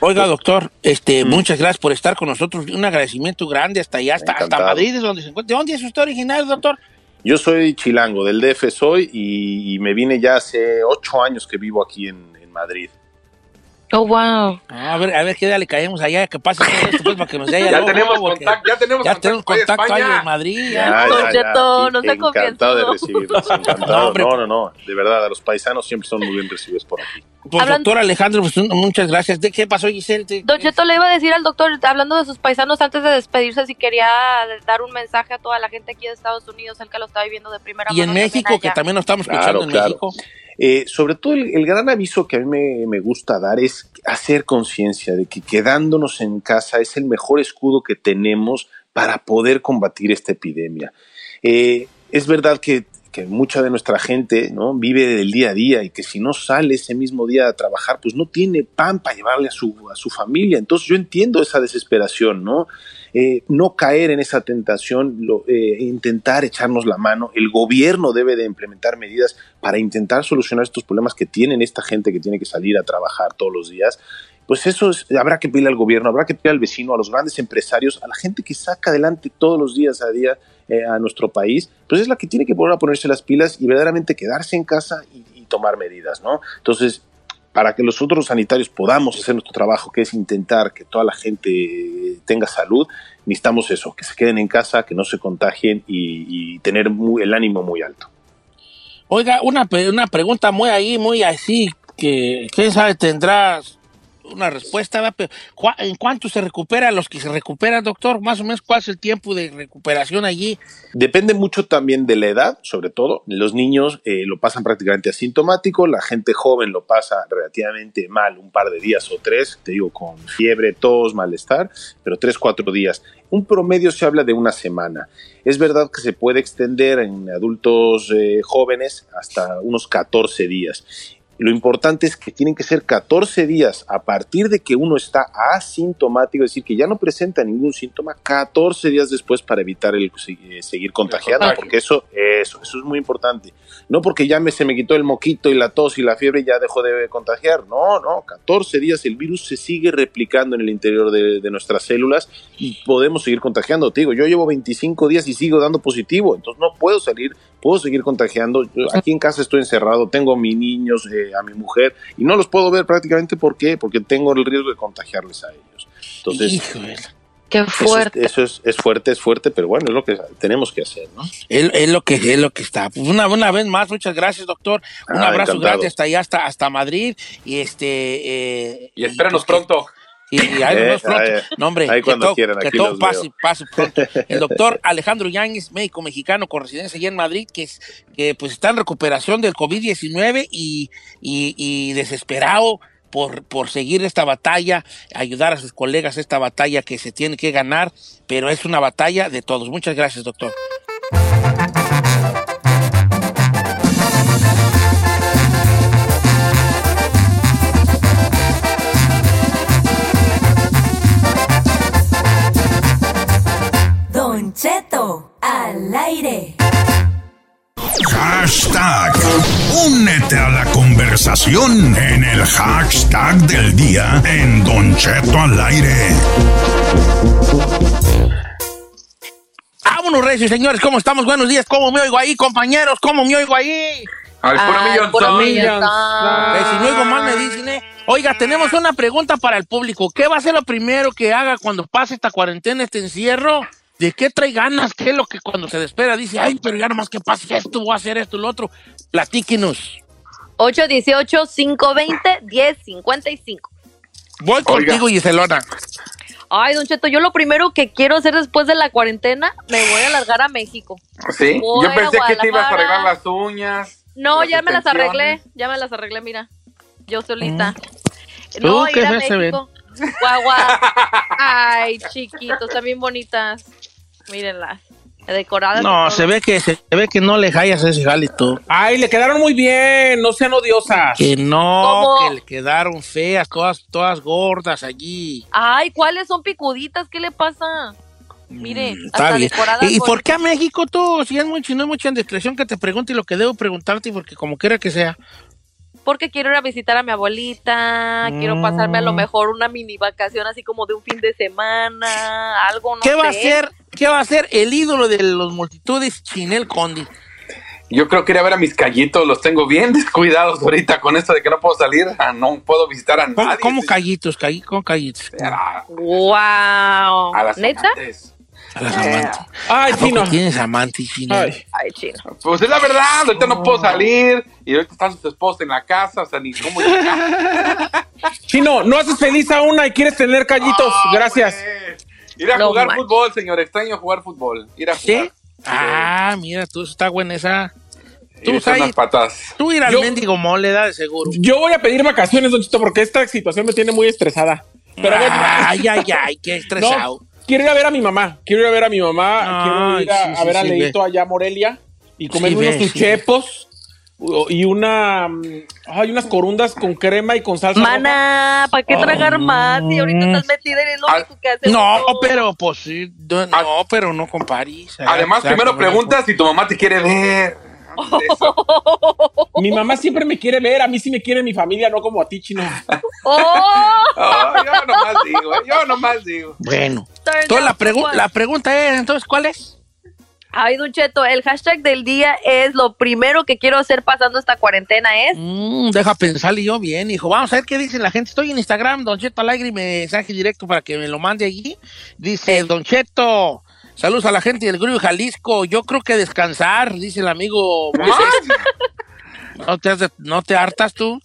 Oiga, doctor, este, Mm. muchas gracias por estar con nosotros. Un agradecimiento grande hasta allá, hasta, hasta. Madrid, es donde se encuentra. ¿De dónde es usted originario, doctor? Yo soy chilango, del DF soy y, y me vine ya hace ocho años que vivo aquí en, en Madrid. Oh, wow. Ah, a ver, a ver qué día le caemos allá, que pase todo esto, pues, para que nos dé Ya tenemos contacto, ya tenemos ya contacto, ahí en Madrid. Ya, ya. Don ya, Cheto, ya, no sea encantado de recibirlos, encantado. No. No, no, de verdad, a los paisanos siempre son muy bien recibidos por aquí. Pues, Hablan- doctor Alejandro, pues, muchas gracias. ¿De qué pasó, Giselle? ¿De- Don Cheto le iba a decir al doctor, hablando de sus paisanos antes de despedirse, si quería dar un mensaje a toda la gente aquí de Estados Unidos, el que lo está viviendo de primera Y en mano. México, que también nos estamos Claro, escuchando en claro. México. Eh, sobre todo el, gran aviso que a mí me, me gusta dar es hacer conciencia de que quedándonos en casa es el mejor escudo que tenemos para poder combatir esta epidemia. Eh, es verdad que, que mucha de nuestra gente ¿no? vive del día a día y que si no sale ese mismo día a trabajar, pues no tiene pan para llevarle a su, a su familia. Entonces yo entiendo esa desesperación, ¿no? Eh, no caer en esa tentación, eh, intentar echarnos la mano. El gobierno debe de implementar medidas para intentar solucionar estos problemas que tienen esta gente que tiene que salir a trabajar todos los días. Pues eso es- habrá que pedirle al gobierno, habrá que pedirle al vecino, a los grandes empresarios, a la gente que saca adelante todos los días a día eh, a nuestro país, pues es la que tiene que volver a ponerse las pilas y verdaderamente quedarse en casa y, y tomar medidas, ¿no? Entonces, para que los otros sanitarios podamos hacer nuestro trabajo, que es intentar que toda la gente tenga salud, necesitamos eso, que se queden en casa, que no se contagien y, tener muy- el ánimo muy alto. Oiga, una, una pregunta muy ahí, muy así, que quién sabe tendrás una respuesta, ¿verdad? Pero, ¿cuá- ¿en cuánto se recupera los que se recuperan, doctor? Más o menos, ¿cuál es el tiempo de recuperación allí? Depende mucho también de la edad, sobre todo. Los niños eh, lo pasan prácticamente asintomático, la gente joven lo pasa relativamente mal, un par de días o tres, te digo, con fiebre, tos, malestar, pero tres, cuatro días. Un promedio se habla de una semana. Es verdad que se puede extender en adultos eh, jóvenes hasta unos 14 días. Lo importante es que tienen que ser 14 días a partir de que uno está asintomático, es decir, que ya no presenta ningún síntoma, 14 días después para evitar el eh, seguir contagiado, contagio. porque eso, eso, eso es muy importante. No porque ya me, se me quitó el moquito y la tos y la fiebre ya dejó de contagiar, no, no, 14 días el virus se sigue replicando en el interior de, de nuestras células y podemos seguir contagiando. Te digo, yo llevo 25 días y sigo dando positivo, entonces no puedo salir, puedo seguir contagiando. Yo aquí en casa estoy encerrado, tengo a mis niños, eh, a mi mujer y no los puedo ver prácticamente ¿por qué? porque tengo el riesgo de contagiarles a ellos. Entonces, Híjole. Qué eso, fuerte. es, eso es, es fuerte, es fuerte, pero bueno, es lo que tenemos que hacer, ¿no? Es, es lo que es lo que está. Pues una, una vez más, muchas gracias, doctor. Un Ah, abrazo encantado. grande hasta allá, hasta, hasta Madrid. Y este. eh, Y espéranos pues que- pronto. Y, y ahí nos Eh, vemos pronto. ahí- no, hombre, ahí que todo, quieran, que aquí todo los pase, pase pronto. El doctor Alejandro Yáñez, médico mexicano con residencia allá en Madrid, que, es, que pues está en recuperación del COVID-19 y, y, y desesperado por, por seguir esta batalla, ayudar a sus colegas esta batalla que se tiene que ganar, pero es una batalla de todos. Muchas gracias, doctor. Hashtag. Únete a la conversación en el hashtag del día en Don Cheto al aire. Vámonos, reyes y señores, ¿cómo estamos? Buenos días, ¿cómo me oigo ahí, compañeros? ¿Cómo me oigo ahí? Al puro millón si no oigo mal, me dicen, eh. Oiga, tenemos una pregunta para el público. ¿Qué va a ser lo primero que haga cuando pase esta cuarentena, este encierro? ¿De qué trae ganas? ¿Qué es lo que cuando se despera dice, ay, pero ya nomás que pase esto, voy a hacer esto, lo otro? Platíquenos. 818-520-1055. Voy contigo, Giselona. Ay, Don Cheto, yo lo primero que quiero hacer después de la cuarentena, me voy a largar a México. Sí, Voy yo pensé que te ibas a arreglar las uñas. No, las ya me las arreglé, ya me las arreglé, mira. Yo solita. ¿Tú No, qué ir a México. Guagua. Ay, chiquitos, también bonitas. Mírenlas. Decoradas. No, se ve que se ve que no le hallas ese jalito. Ay, le quedaron muy bien, no sean odiosas. Que no, ¿Cómo? que le quedaron feas, todas, todas gordas allí. Ay, ¿cuáles son picuditas? ¿Qué le pasa? Mire, Mm, Está hasta bien. decoradas. ¿Y, y por qué a. México tú? Si es mucho, no es mucha indiscreción que te pregunte lo que debo preguntarte, porque como quiera que sea. Porque quiero ir a visitar a mi abuelita, quiero pasarme a lo Mm. mejor una mini vacación así como de un fin de semana, algo, no ¿Qué va a sé. ¿Qué va a ser el ídolo de los multitudes, Chinel Condi? Yo creo que ir a ver a mis callitos, los tengo bien descuidados ahorita con esto de que no puedo salir, ah, no puedo visitar a ¿Cómo, nadie. cómo callitos? calli- ¿Cómo callitos? A, Wow. a las ¿Neta? amantes. A las Eh. amantes. Ay, ¿A poco chino. tienes amante, Chinel? Ay. Ay, chino. Pues es la verdad, ahorita no puedo salir y ahorita están sus esposas en la casa, o sea, ni cómo llegar. Chino, no haces feliz a una y quieres tener callitos. Gracias. pues. Ir a No jugar manches. fútbol, señor, extraño jugar fútbol. Ir a ¿Sí? jugar. Ah, mira, tú está buena esa. Tú, Sai, patas. tú ir al Yo- mendigo mole, da de seguro. Yo voy a pedir vacaciones, Don Chito, porque esta situación me tiene muy estresada. Pero bueno, Ay, ay, ay, qué estresado. quiero ir a ver a mi mamá. Quiero ir a ver a mi mamá. quiero Ay, ir a, sí, a sí, ver a sí, Leito allá a Morelia y comer Sí, unos ve, sí. Y una. mm, Ay, unas corundas con crema y con salsa. Mana, ¿para qué tragar más? Y ahorita estás metida en lo único que hace No, pero pues sí, no, no, pero no con París. Además, primero preguntas si tu mamá te quiere ver. Mi mamá siempre me quiere ver. A mí sí me quiere mi familia, no como a ti, chino. ¡Oh! Oh, yo nomás digo, eh, yo nomás digo. Bueno. Entonces la, pregu- la pregunta es, entonces, ¿cuál es? Ay, Don Cheto, el hashtag del día es lo primero que quiero hacer pasando esta cuarentena es. Mm, deja pensarle yo bien, hijo. Vamos a ver qué dice la gente. Estoy en Instagram, Don Cheto Alegre, mensaje directo para que me lo mande allí. Dice, Don Cheto, saludos a la gente del Grupo Jalisco. Yo creo que descansar, dice el amigo. No te, no te hartas tú.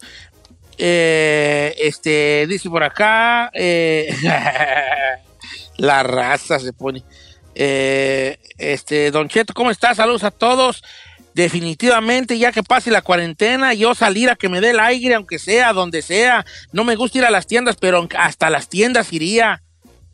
Eh, este, dice por acá, eh, la raza se pone. Eh, este, Don Cheto, ¿cómo estás? Saludos a todos. Definitivamente, ya que pase la cuarentena, yo salir a que me dé el aire, aunque sea, donde sea. No me gusta ir a las tiendas, pero hasta las tiendas iría.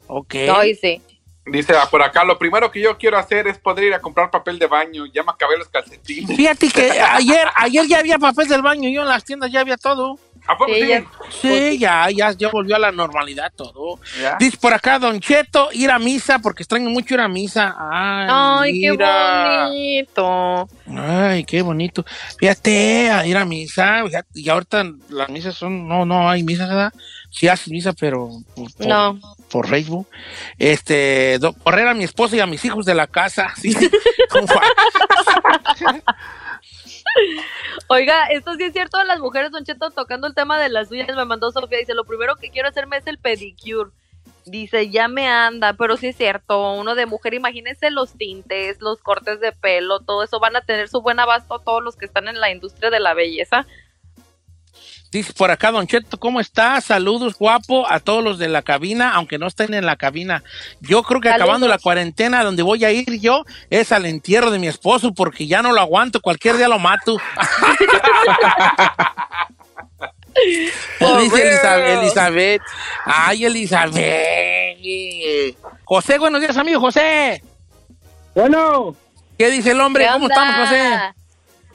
Ok. Sí. Dice ah, por acá, lo primero que yo quiero hacer es poder ir a comprar papel de baño. Ya me acabé los calcetines. Fíjate que ayer, ayer ya había papel del baño, yo en las tiendas ya había todo. ¿A poco Sí, sí? ya- Sí, ya, ya, ya volvió a la normalidad todo. ¿Ya? Dice por acá, Don Cheto, ir a misa, porque extraño mucho ir a misa. Ay, Ay, qué bonito. Ay, qué bonito. Fíjate, a ir a misa. fíjate, y ahorita las misas son, no, no hay misa, ¿verdad? Sí haces misa, pero por, por- No. por Facebook. Este, do- correr a mi esposa y a mis hijos de la casa. Sí. Oiga, esto sí es cierto las mujeres, Don Cheto, tocando el tema de las uñas, me mandó Sofía, dice, lo primero que quiero hacerme es el pedicure. Dice, ya me anda, pero sí es cierto, uno de mujer, imagínense los tintes, los cortes de pelo, todo eso, van a tener su buen abasto todos los que están en la industria de la belleza. Dice por acá, Don Cheto, ¿cómo está? Saludos, guapo, a todos los de la cabina, aunque no estén en la cabina. Yo creo que Saludos. acabando la cuarentena, donde voy a ir yo, es al entierro de mi esposo, porque ya no lo aguanto, cualquier día lo mato. Dice Elizabeth. Elizabeth. Ay, Elizabeth. José, buenos días, amigo José. Bueno, ¿Qué dice el hombre? ¿Qué ¿Cómo estamos, José?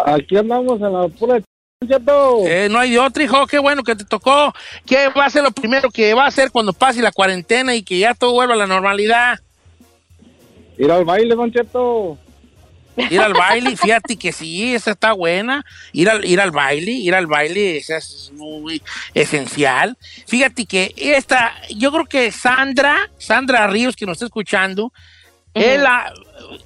aquí andamos en la pura. Eh, no hay de otro, hijo. Qué bueno que te tocó. ¿Qué va a ser lo primero que va a hacer cuando pase la cuarentena y que ya todo vuelva a la normalidad? Ir al baile, Don Cheto. Ir al baile, fíjate que sí, esa está buena. Ir al, ir al baile, ir al baile, esa es muy esencial. Fíjate que esta, yo creo que Sandra, Sandra Ríos, que nos está escuchando, él la,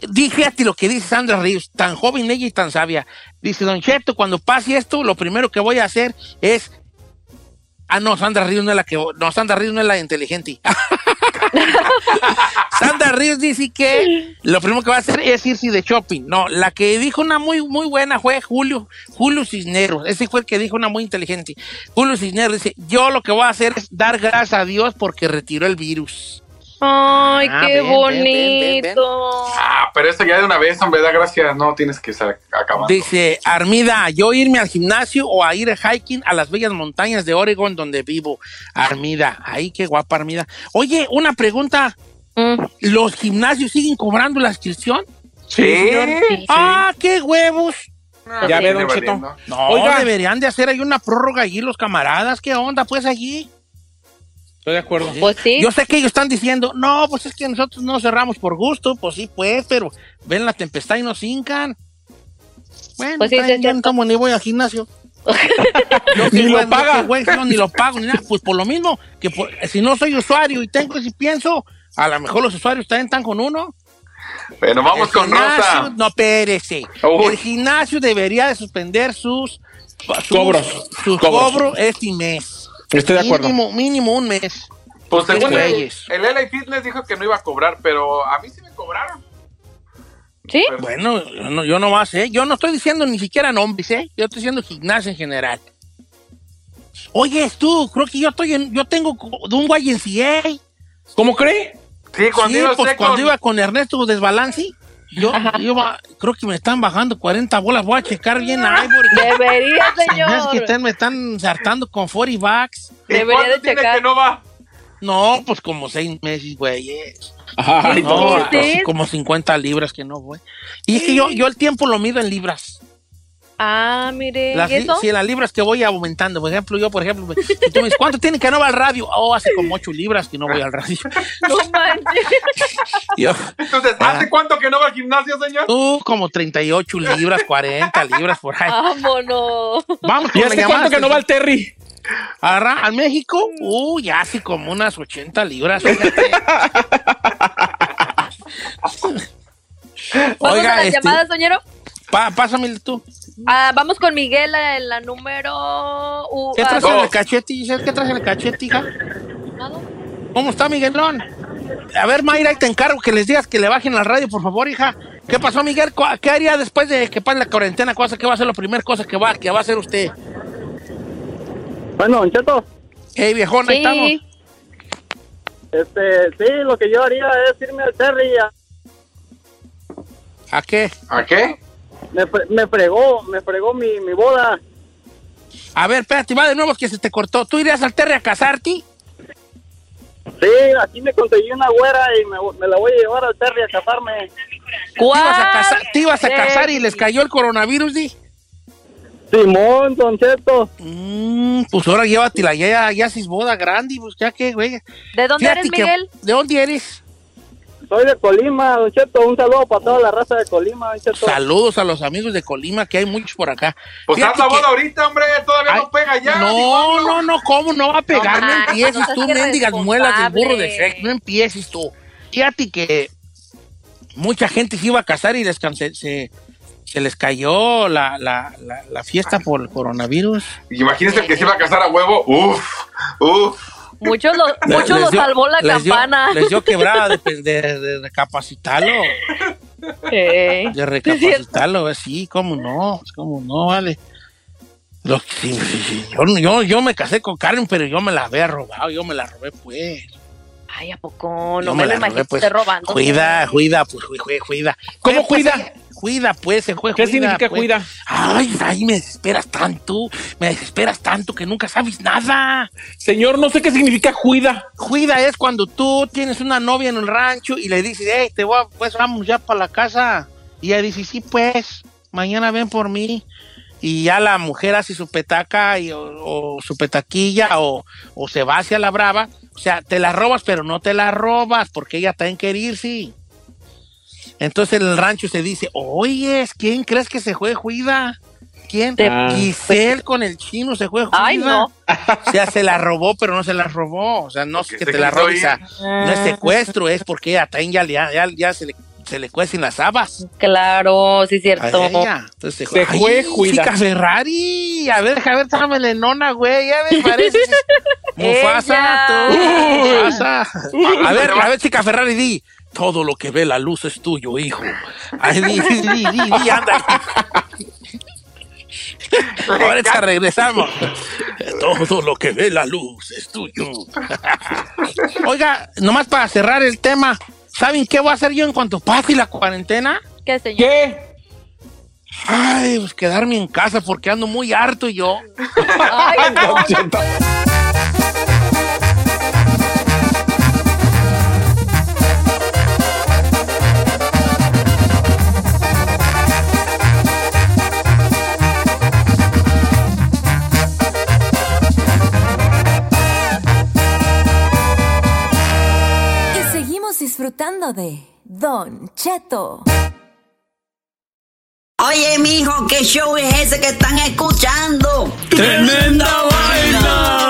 di- fíjate lo que dice Sandra Ríos, tan joven ella y tan sabia. Dice, Don Cheto, cuando pase esto, lo primero que voy a hacer es. Ah, no, Sandra Ríos no es la que. No, Sandra Ríos no es la inteligente. Sandra Ríos dice que lo primero que va a hacer es irse de shopping. No, la que dijo una muy, muy buena fue Julio, Julio Cisneros. Ese fue el que dijo una muy inteligente. Julio Cisneros dice, yo lo que voy a hacer es dar gracias a Dios porque retiró el virus. Ay, Ah, qué ven, ven, ven, ven, ven. bonito. Ah, pero eso ya de una vez, hombre, da gracias. No tienes que estar acabando. Dice, Armida, yo irme al gimnasio o a ir a hiking a las bellas montañas de Oregon donde vivo. Armida, ay, qué guapa Armida. Oye, una pregunta. Mm. ¿Los gimnasios siguen cobrando la inscripción? Sí. Ah, qué huevos. Ya ve, Don Cheto. No, Oiga. deberían de hacer ahí una prórroga allí los camaradas. ¿Qué onda pues allí? Estoy de acuerdo. Pues sí. Yo sé que ellos están diciendo, no, pues es que nosotros no cerramos por gusto. Pues sí, pues, pero ven la tempestad y nos hincan. Bueno, Pues sí, está sí, bien, ni voy al gimnasio. Ni lo paga. güey, ni lo pago ni nada. Pues por lo mismo, que por- si no soy usuario y tengo ese pienso, a lo mejor los usuarios también están con uno. Bueno, vamos El con gimnasio- Rosa. No, espérese. Uy. El gimnasio debería de suspender sus, sus Cobros. Sus Cobros. cobros este mes. Estoy de acuerdo. Mínimo, mínimo un mes. Pues según el, el LA Fitness dijo que no iba a cobrar, pero a mí sí me cobraron. ¿Sí? Pero- Bueno, yo no, yo no más, ¿eh? Yo no estoy diciendo ni siquiera nombres, ¿eh? Yo estoy diciendo gimnasio en general. Oye, tú, creo que yo estoy en, yo tengo de un YNCA. ¿Cómo cree? Sí, cuando sí, iba pues cuando con- iba con Ernesto Desbalanci, yo, yo va- creo que me están bajando 40 bolas. Voy a checar bien ahí porque Debería, señor. que están- me están sartando con 40 bucks. ¿Y Debería de tiene checar. que no va? No, pues como seis meses, güey. Ay, no, ¿Qué es así eso? como 50 libras que no voy. Y es que yo, yo el tiempo lo mido en libras. Ah, mire, Las, ¿y eso? sí, las libras que voy aumentando. Por ejemplo, yo, por ejemplo, si tú me dices, ¿cuánto tiene que no va al radio? Oh, hace como 8 libras que no voy al radio. No manches. Yo, Entonces, ¿hace cuánto que no va al gimnasio, señor? tú como 38 libras, 40 libras por ahí. Vámonos. Vamos ¿Y hace cuánto que no va el Terry? Arra- ¿Al México? Uh, ya hace como unas 80 libras. fíjate. ¿Vamos Oiga, a las este, llamadas, doñero? Pa- pásame tú. Ah, vamos con Miguel, la, la número... uh, ¿Qué ah, traes en el cachete? ¿Qué traes en el cachete, hija? nada. ¿Cómo está, Miguelón? A ver, Mayra, ahí te encargo que les digas que le bajen la radio, por favor, hija. ¿Qué pasó, Miguel? ¿Cu- ¿Qué haría después de que pase la cuarentena? ¿Cosa que va a ser la primera cosa que va, que va a hacer usted? Bueno, Cheto, Hey, viejón, ahí estamos. Sí. este, sí, lo que yo haría es irme al Terry. a- ¿A qué? ¿A qué? Me, fre- me fregó, me fregó mi, mi boda. A ver, espérate, va de nuevo que se te cortó. ¿Tú irías al Terry a casarte? Sí, aquí me conseguí una güera y me, me la voy a llevar al Terry a casarme. ¿Te ibas a, ¿Cuál? casar, te ibas a casar y les cayó el coronavirus, di? Simón, Don Cheto. Mm, pues ahora llévatela, ya, ya, ya haces boda grande, pues ya que, güey. ¿De dónde Fíjate eres, que- Miguel? ¿De dónde eres? Soy de Colima, Don Cheto. Un saludo para toda la raza de Colima, Don Cheto. Saludos a los amigos de Colima, que hay muchos por acá. Pues haz la boda ahorita, hombre. Todavía Ay, no pega ya. No, no, no, ¿cómo no va a pegar? No, No empieces no tú, mendigas muelas del burro de. Shrek. No empieces tú. Fíjate que mucha gente se iba a casar y les cance- se, se les cayó la, la, la, la fiesta por el coronavirus. Imagínese el que se iba a casar a huevo. Uf, uf. Muchos lo, muchos Les lo dio- salvó la les dio- campana. les dio quebrada de, de, de recapacitarlo. De recapacitarlo, así, cómo no, cómo no, vale. Lo sí, sí, sí, Yo, yo, yo me casé con Karen, pero yo me la había robado, yo me la robé, pues. Ay, ¿a poco? Yo No me, lo la imagino pues. robando. Cuida, cuida, pues, cuida. ¿Cómo pues, cuida? Cuida, pues, se juega. ¿Qué significa pues. cuida? Ay, ay, me desesperas tanto, me desesperas tanto que nunca sabes nada. Señor, no sé qué significa cuida. Cuida es cuando tú tienes una novia en el rancho y le dices, hey, te voy a- pues vamos ya para la casa. Y ella dice, sí, pues, mañana ven por mí. Y ya la mujer hace su petaca y, o, o su petaquilla o, o se va hacia la brava. O sea, te la robas, pero no te la robas porque ella también quiere irse. Entonces en el rancho se dice, oye, ¿quién crees que se juegue juida? ¿Quién? Ah. Giselle con el chino se juega juida. Ay, no. O sea, se la robó, pero no se la robó. O sea, no es que te la robes. ir. o sea, no es secuestro, es porque ella también ya, ya, ya, ya se, le, se le cuecen las habas. Claro, sí, A cierto. Entonces se, Se Ay, fue juida. chica Ferrari. A ver, a ver, tráeme la enona, güey. Ya me parece. Mufasa, tú. Mufasa. A ver, a ver, chica Ferrari, di. Todo lo que ve la luz es tuyo, hijo. Ay, di, di, di, di, di, anda. Ahorita regresamos. Todo lo que ve la luz es tuyo. Oiga, nomás para cerrar el tema, ¿saben qué voy a hacer yo en cuanto pase la cuarentena? ¿Qué, señor? ¿Qué? Ay, pues quedarme en casa porque ando muy harto yo. Ay, no, disfrutando de Don Cheto. Oye, mijo, ¿qué show es ese que están escuchando? ¡Tremenda vaina!